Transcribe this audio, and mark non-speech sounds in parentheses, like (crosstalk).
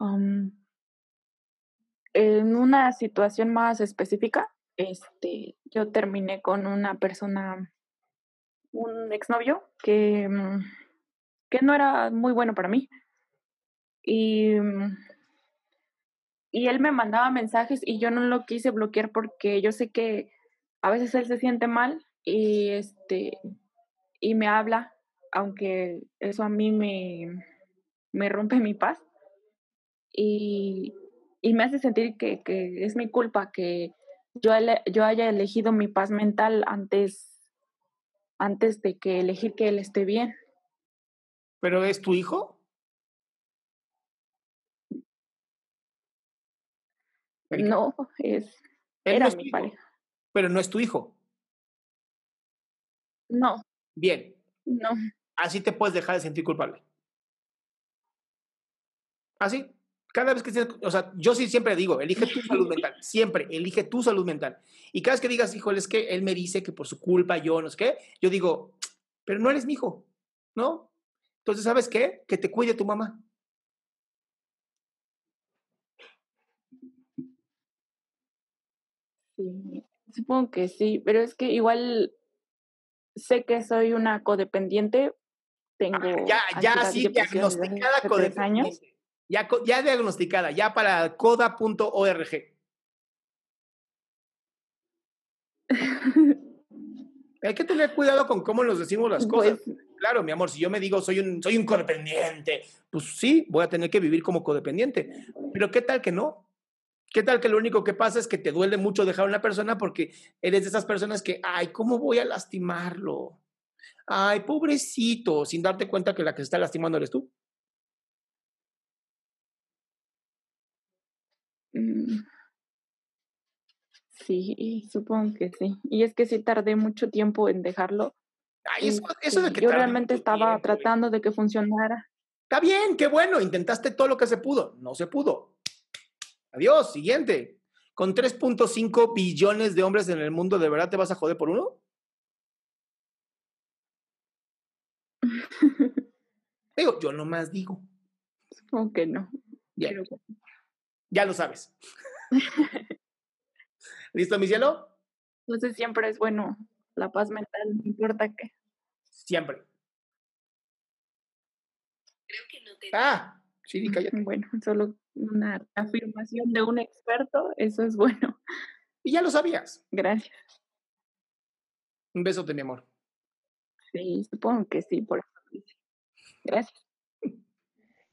En una situación más específica, este, yo terminé con una persona, un exnovio que, mm, que no era muy bueno para mí. Y, mm, y él me mandaba mensajes y yo no lo quise bloquear porque yo sé que a veces él se siente mal y este y me habla, aunque eso a mí me, me rompe mi paz y, me hace sentir que, es mi culpa que yo, yo haya elegido mi paz mental antes, antes de que elegir que él esté bien. ¿Pero es tu hijo? No, es, era mi pareja. Pero no es tu hijo. No. Bien. No. Así te puedes dejar de sentir culpable. Así cada vez que, o sea, yo sí siempre digo, elige tu salud (laughs) mental, siempre, elige tu salud mental. Y cada vez que digas, híjole, es que él me dice que por su culpa yo no sé qué, yo digo, pero no eres mi hijo, ¿no? Entonces, ¿sabes qué? Que te cuide tu mamá. Sí, supongo que sí, pero es que igual sé que soy una codependiente. Tengo. ya, ya, sí, diagnosticada codependiente. Años. Ya, ya diagnosticada, ya para coda.org. Hay que tener cuidado con cómo nos decimos las cosas. Pues claro, mi amor, si yo me digo soy un, soy un codependiente, pues sí, voy a tener que vivir como codependiente. Pero ¿qué tal que no? ¿Qué tal que lo único que pasa es que te duele mucho dejar a una persona porque eres de esas personas que, ay, ¿cómo voy a lastimarlo? Ay, pobrecito, sin darte cuenta que la que se está lastimando eres tú. Mm. Sí, supongo que sí. Y es que sí tardé mucho tiempo en dejarlo. eso, de que yo realmente estaba tratando de que funcionara. Está bien, qué bueno, intentaste todo lo que se pudo. No se pudo. Adiós, siguiente. Con 3.5 billones de hombres en el mundo, ¿de verdad te vas a joder por uno? (laughs) digo, yo nomás digo. Supongo que no. Ya lo sabes. (laughs) ¿Listo, mi cielo? Entonces siempre es bueno la paz mental, no importa qué. Siempre. Creo que no te... Ah, sí, cállate. (laughs) Bueno, solo una afirmación de un experto, eso es bueno. Y ya lo sabías. Gracias. Un beso de mi amor. Sí, supongo que sí, por eso. Gracias.